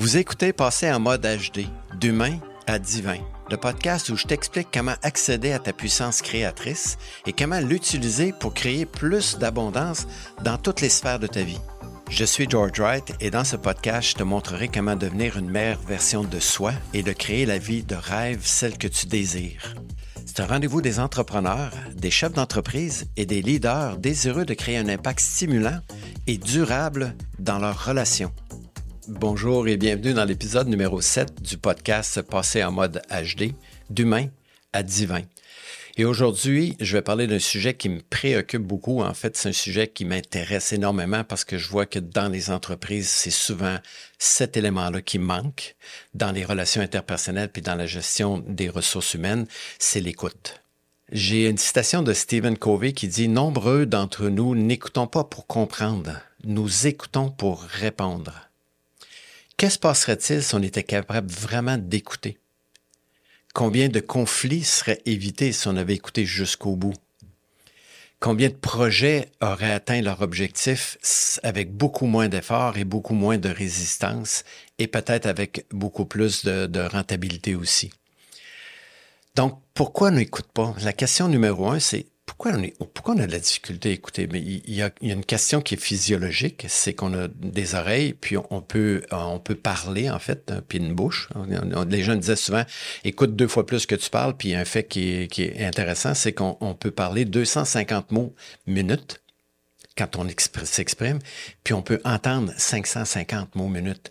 Vous écoutez Passer en mode HD, d'humain à divin, le podcast où je t'explique comment accéder à ta puissance créatrice et comment l'utiliser pour créer plus d'abondance dans toutes les sphères de ta vie. Je suis George Wright et dans ce podcast, je te montrerai comment devenir une meilleure version de soi et de créer la vie de rêve, celle que tu désires. C'est un rendez-vous des entrepreneurs, des chefs d'entreprise et des leaders désireux de créer un impact stimulant et durable dans leurs relations. Bonjour et bienvenue dans l'épisode numéro 7 du podcast Passer en mode HD, d'humain à divin. Et aujourd'hui, je vais parler d'un sujet qui me préoccupe beaucoup. En fait, c'est un sujet qui m'intéresse énormément parce que je vois que dans les entreprises, c'est souvent cet élément-là qui manque dans les relations interpersonnelles puis dans la gestion des ressources humaines, c'est l'écoute. J'ai une citation de Stephen Covey qui dit Nombreux d'entre nous n'écoutons pas pour comprendre, nous écoutons pour répondre. Qu'est-ce passerait-il si on était capable vraiment d'écouter? Combien de conflits seraient évités si on avait écouté jusqu'au bout? Combien de projets auraient atteint leur objectif avec beaucoup moins d'efforts et beaucoup moins de résistance et peut-être avec beaucoup plus de, de rentabilité aussi? Donc, pourquoi on n'écoute pas? La question numéro un, c'est pourquoi on, a de la difficulté à? Mais il y, a, une question qui est physiologique, c'est qu'on a des oreilles, puis on peut, on peut parler, en fait, puis une bouche. Les gens disaient souvent, écoute deux fois plus que tu parles, puis un fait qui est, qui est intéressant, c'est qu'on peut parler 250 mots minute quand on s'exprime, puis on peut entendre 550 mots minute.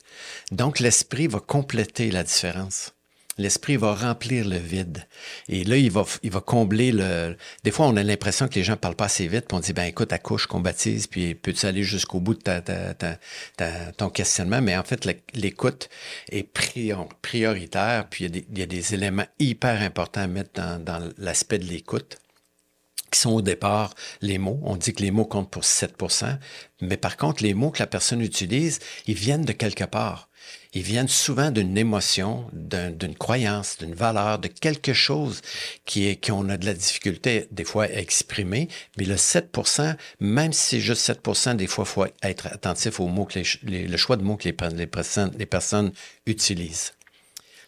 Donc, l'esprit va compléter la différence l'esprit va remplir le vide. Et là, il va, il va combler le... Des fois, on a l'impression que les gens parlent pas assez vite, puis on dit, ben écoute, accouche qu'on baptise, puis peux-tu aller jusqu'au bout de ta, ta, ta, ton questionnement? Mais en fait, l'écoute est prioritaire, puis il y, a des, il y, a des, éléments hyper importants à mettre dans, dans l'aspect de l'écoute qui sont au départ les mots. On dit que les mots comptent pour 7% mais par contre, les mots que la personne utilise, ils viennent de quelque part ils viennent souvent d'une émotion, d'une croyance, d'une valeur, de quelque chose qui est qu'on a de la difficulté des fois à exprimer. Mais le 7% même si c'est juste 7% des fois, il faut être attentif aux mots le choix de mots que les personnes utilisent.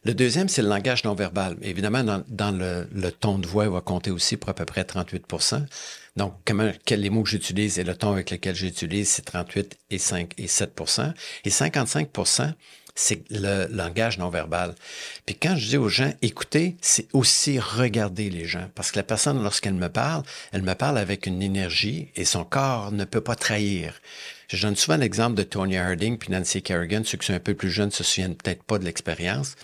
Le deuxième, c'est le langage non verbal. Évidemment, dans, le, le, ton de voix, il va compter aussi pour à peu près 38% Donc, comment, les mots que j'utilise et le ton avec lequel j'utilise, c'est 38 et 5 et 7% Et 55% c'est le langage non verbal. Puis quand je dis aux gens, écoutez, c'est aussi regarder les gens. Parce que la personne, lorsqu'elle me parle, elle me parle avec une énergie et son corps ne peut pas trahir. Je donne souvent l'exemple de Tony Harding puis Nancy Kerrigan. Ceux qui sont un peu plus jeunes se souviennent peut-être pas de l'expérience.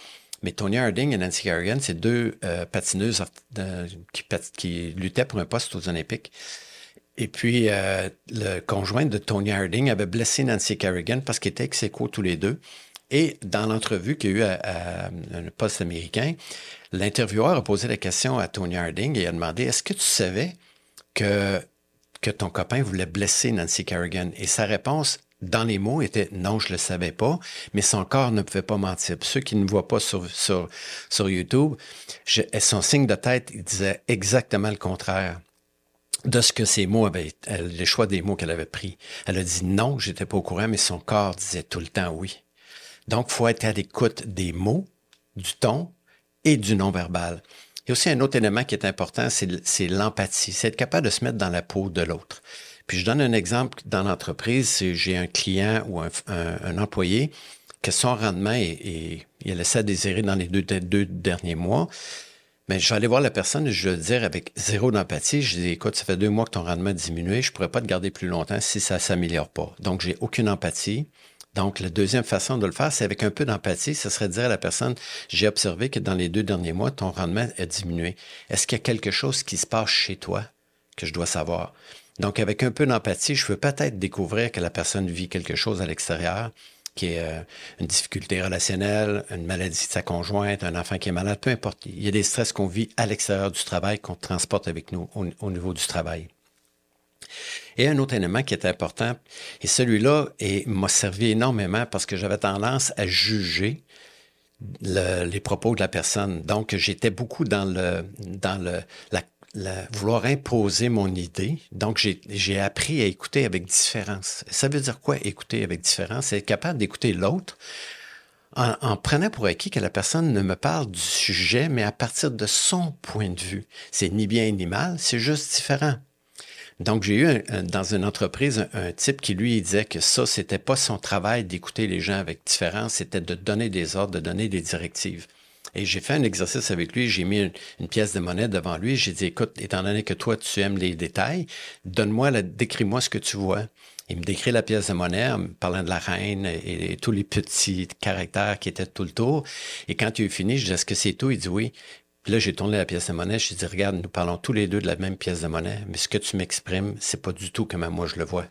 Mais Tony Harding et Nancy Kerrigan, c'est deux euh, patineuses qui, luttaient pour un poste aux Olympiques. Et puis, euh, le conjoint de Tony Harding avait blessé Nancy Kerrigan parce qu'ils étaient ex tous les deux. Et dans l'entrevue qu'il y a eu à, un poste américain, l'intervieweur a posé la question à Tony Harding et a demandé Est-ce que tu savais que, que ton copain voulait blesser Nancy Kerrigan? Et sa réponse, dans les mots, était Non, je le savais pas, mais son corps ne pouvait pas mentir. Pour ceux qui ne voient pas sur, YouTube, son signe de tête, il disait exactement le contraire de ce que ces mots avaient, les choix des mots qu'elle avait pris. Elle a dit non, j'étais pas au courant, mais son corps disait tout le temps oui. Donc, faut être à l'écoute des mots, du ton et du non-verbal. Il y a aussi un autre élément qui est important, c'est l'empathie. C'est être capable de se mettre dans la peau de l'autre. Puis je donne un exemple dans l'entreprise. J'ai un client ou un, employé que son rendement est, il a laissé à désirer dans les deux, derniers mois. Mais je vais aller voir la personne et je vais dire avec zéro d'empathie, je dis écoute, ça fait deux mois que ton rendement a diminué, je pourrais pas te garder plus longtemps si ça s'améliore pas. Donc j'ai aucune empathie. Donc, la deuxième façon de le faire, c'est avec un peu d'empathie. Ce serait de dire à la personne, j'ai observé que dans les deux derniers mois, ton rendement a diminué. Est-ce qu'il y a quelque chose qui se passe chez toi que je dois savoir? Donc, avec un peu d'empathie, je peux peut-être découvrir que la personne vit quelque chose à l'extérieur, qui est euh, une difficulté relationnelle, une maladie de sa conjointe, un enfant qui est malade, peu importe. Il y a des stress qu'on vit à l'extérieur du travail, qu'on transporte avec nous au niveau du travail. Et un autre élément qui est important, et celui-là m'a servi énormément parce que j'avais tendance à juger les propos de la personne. Donc, j'étais beaucoup dans le, dans le, la, vouloir imposer mon idée. Donc, j'ai appris à écouter avec différence. Ça veut dire quoi, écouter avec différence? C'est être capable d'écouter l'autre en, prenant pour acquis que la personne ne me parle du sujet, mais à partir de son point de vue. C'est ni bien ni mal, c'est juste différent. Donc, j'ai eu dans une entreprise un, type qui lui disait que ça, c'était pas son travail d'écouter les gens avec différence, c'était de donner des ordres, de donner des directives. Et j'ai fait un exercice avec lui, j'ai mis une, pièce de monnaie devant lui, j'ai dit, écoute, étant donné que toi, tu aimes les détails, donne-moi, décris-moi ce que tu vois. Il me décrit la pièce de monnaie en me parlant de la reine et, tous les petits caractères qui étaient tout le tour. Et quand il a fini, je dis, est-ce que c'est tout? Il dit oui. Puis là, j'ai tourné la pièce de monnaie. Je lui ai dit, regarde, nous parlons tous les deux de la même pièce de monnaie, mais ce que tu m'exprimes, c'est pas du tout comme moi je le vois.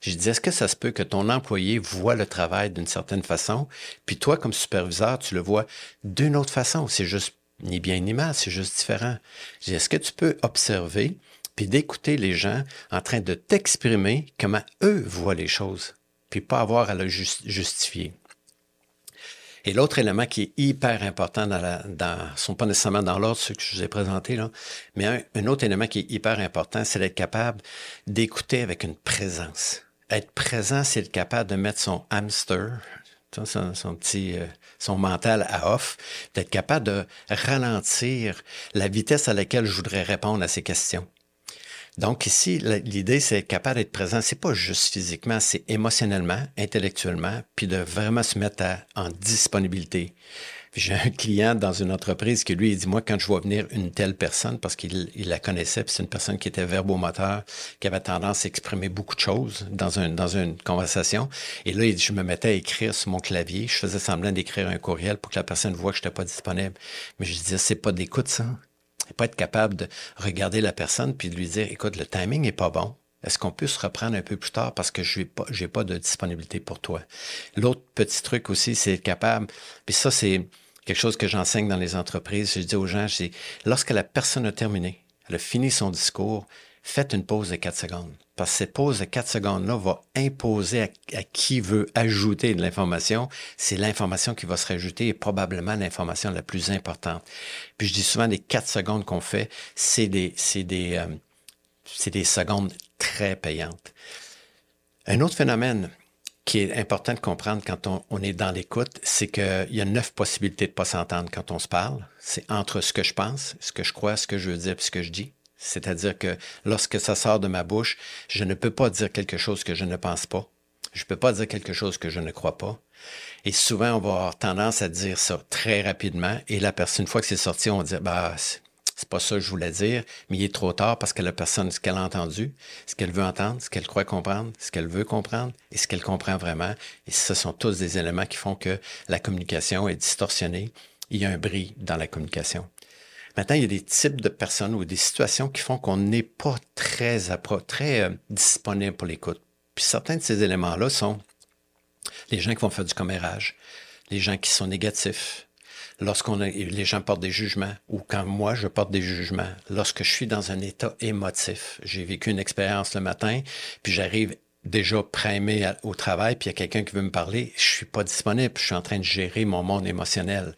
Je dis, est-ce que ça se peut que ton employé voit le travail d'une certaine façon, puis toi, comme superviseur, tu le vois d'une autre façon? C'est juste ni bien ni mal, c'est juste différent. Je dis, est-ce que tu peux observer puis d'écouter les gens en train de t'exprimer comment eux voient les choses, puis pas avoir à le justifier? Et l'autre élément qui est hyper important dans la, dans, sont pas nécessairement dans l'ordre ceux que je vous ai présentés là, mais un, un autre élément qui est hyper important, c'est d'être capable d'écouter avec une présence. Être présent, c'est être capable de mettre son hamster, son, petit, euh, son mental à off, d'être capable de ralentir la vitesse à laquelle je voudrais répondre à ces questions. Donc ici, l'idée, c'est être capable d'être présent. C'est pas juste physiquement, c'est émotionnellement, intellectuellement, puis de vraiment se mettre en disponibilité. J'ai un client dans une entreprise qui lui il dit moi quand je vois venir une telle personne parce qu'il la connaissait, puis c'est une personne qui était verbomoteur, qui avait tendance à exprimer beaucoup de choses dans un dans une conversation. Et là, il dit, je me mettais à écrire sur mon clavier, je faisais semblant d'écrire un courriel pour que la personne voit que je n'étais pas disponible. Mais je disais c'est pas d'écoute ça et pas être capable de regarder la personne puis de lui dire, écoute, le timing n'est pas bon. Est-ce qu'on peut se reprendre un peu plus tard parce que je n'ai pas, j'ai pas de disponibilité pour toi? L'autre petit truc aussi, c'est être capable, puis ça, c'est quelque chose que j'enseigne dans les entreprises. Je dis aux gens, c'est lorsque la personne a terminé, elle a fini son discours, faites une pause de 4 secondes. Parce que cette pause de 4 secondes-là va imposer à, qui veut ajouter de l'information. C'est l'information qui va se rajouter et probablement l'information la plus importante. Puis je dis souvent, les 4 secondes qu'on fait, euh, c'est des secondes très payantes. Un autre phénomène qui est important de comprendre quand on, est dans l'écoute, c'est qu'il y a neuf possibilités de pas s'entendre quand on se parle. C'est entre ce que je pense, ce que je crois, ce que je veux dire, puis ce que je dis. C'est-à-dire que lorsque ça sort de ma bouche, je ne peux pas dire quelque chose que je ne pense pas. Je ne peux pas dire quelque chose que je ne crois pas. Et souvent, on va avoir tendance à dire ça très rapidement. Et la personne, une fois que c'est sorti, on va dire, bah, c'est pas ça que je voulais dire, mais il est trop tard parce que la personne, ce qu'elle a entendu, ce qu'elle veut entendre, ce qu'elle croit comprendre, ce qu'elle veut comprendre et ce qu'elle comprend vraiment. Et ce sont tous des éléments qui font que la communication est distorsionnée. Il y a un bris dans la communication. Maintenant, il y a des types de personnes ou des situations qui font qu'on n'est pas très, très euh, disponible pour l'écoute. Puis certains de ces éléments-là sont les gens qui vont faire du commérage, les gens qui sont négatifs, lorsqu'on les gens portent des jugements ou quand moi je porte des jugements, lorsque je suis dans un état émotif, j'ai vécu une expérience le matin, puis j'arrive déjà primé au travail, puis il y a quelqu'un qui veut me parler, je suis pas disponible, je suis en train de gérer mon monde émotionnel.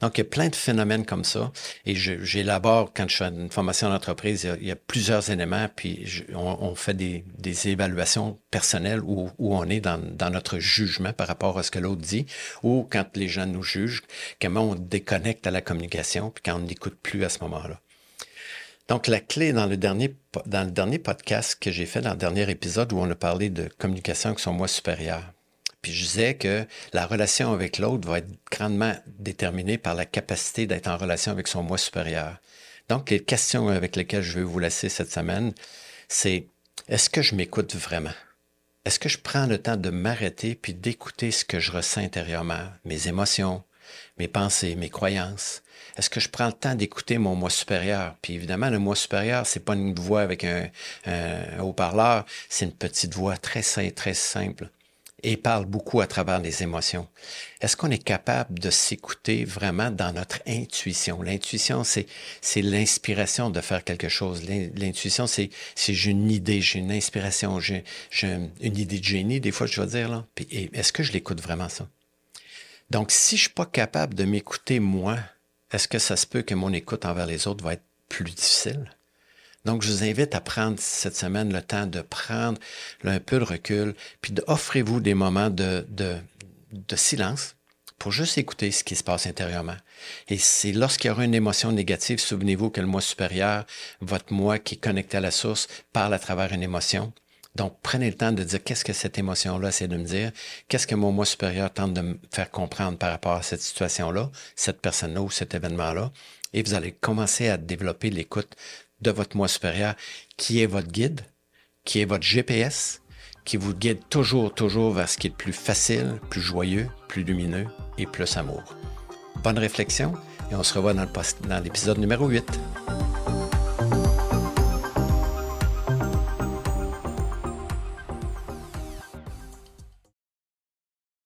Donc, il y a plein de phénomènes comme ça. Et j'élabore, quand je fais une formation d'entreprise, il, y a plusieurs éléments, puis on, fait des, évaluations personnelles où, on est dans, dans, notre jugement par rapport à ce que l'autre dit, ou quand les gens nous jugent, comment on déconnecte à la communication, puis quand on n'écoute plus à ce moment-là. Donc, la clé dans le dernier, podcast que j'ai fait, dans le dernier épisode où on a parlé de communication avec son moi supérieur, puis je disais que la relation avec l'autre va être grandement déterminée par la capacité d'être en relation avec son moi supérieur. Donc, les questions avec lesquelles je vais vous laisser cette semaine, c'est est-ce que je m'écoute vraiment? Est-ce que je prends le temps de m'arrêter puis d'écouter ce que je ressens intérieurement, mes émotions, mes pensées, mes croyances? Est-ce que je prends le temps d'écouter mon moi supérieur? Puis évidemment, le moi supérieur, c'est pas une voix avec un, haut-parleur, c'est une petite voix très, très simple et parle beaucoup à travers les émotions. Est-ce qu'on est capable de s'écouter vraiment dans notre intuition? L'intuition, c'est, l'inspiration de faire quelque chose. L'intuition, c'est, j'ai une idée, j'ai une inspiration, j'ai, une idée de génie, des fois, je dois dire, là. Est-ce que je l'écoute vraiment, ça? Donc, si je suis pas capable de m'écouter moi, est-ce que ça se peut que mon écoute envers les autres va être plus difficile? Donc, je vous invite à prendre cette semaine le temps de prendre un peu de recul, puis d'offrez-vous des moments de, de, de silence pour juste écouter ce qui se passe intérieurement. Et c'est lorsqu'il y aura une émotion négative, souvenez-vous que le moi supérieur, votre moi qui est connecté à la source, parle à travers une émotion. Donc, prenez le temps de dire qu'est-ce que cette émotion-là essaie de me dire, qu'est-ce que mon moi supérieur tente de me faire comprendre par rapport à cette situation-là, cette personne-là ou cet événement-là? Et vous allez commencer à développer l'écoute de votre moi supérieur, qui est votre guide, qui est votre GPS, qui vous guide toujours, toujours vers ce qui est le plus facile, plus joyeux, plus lumineux et plus amour. Bonne réflexion et on se revoit dans l'épisode numéro 8.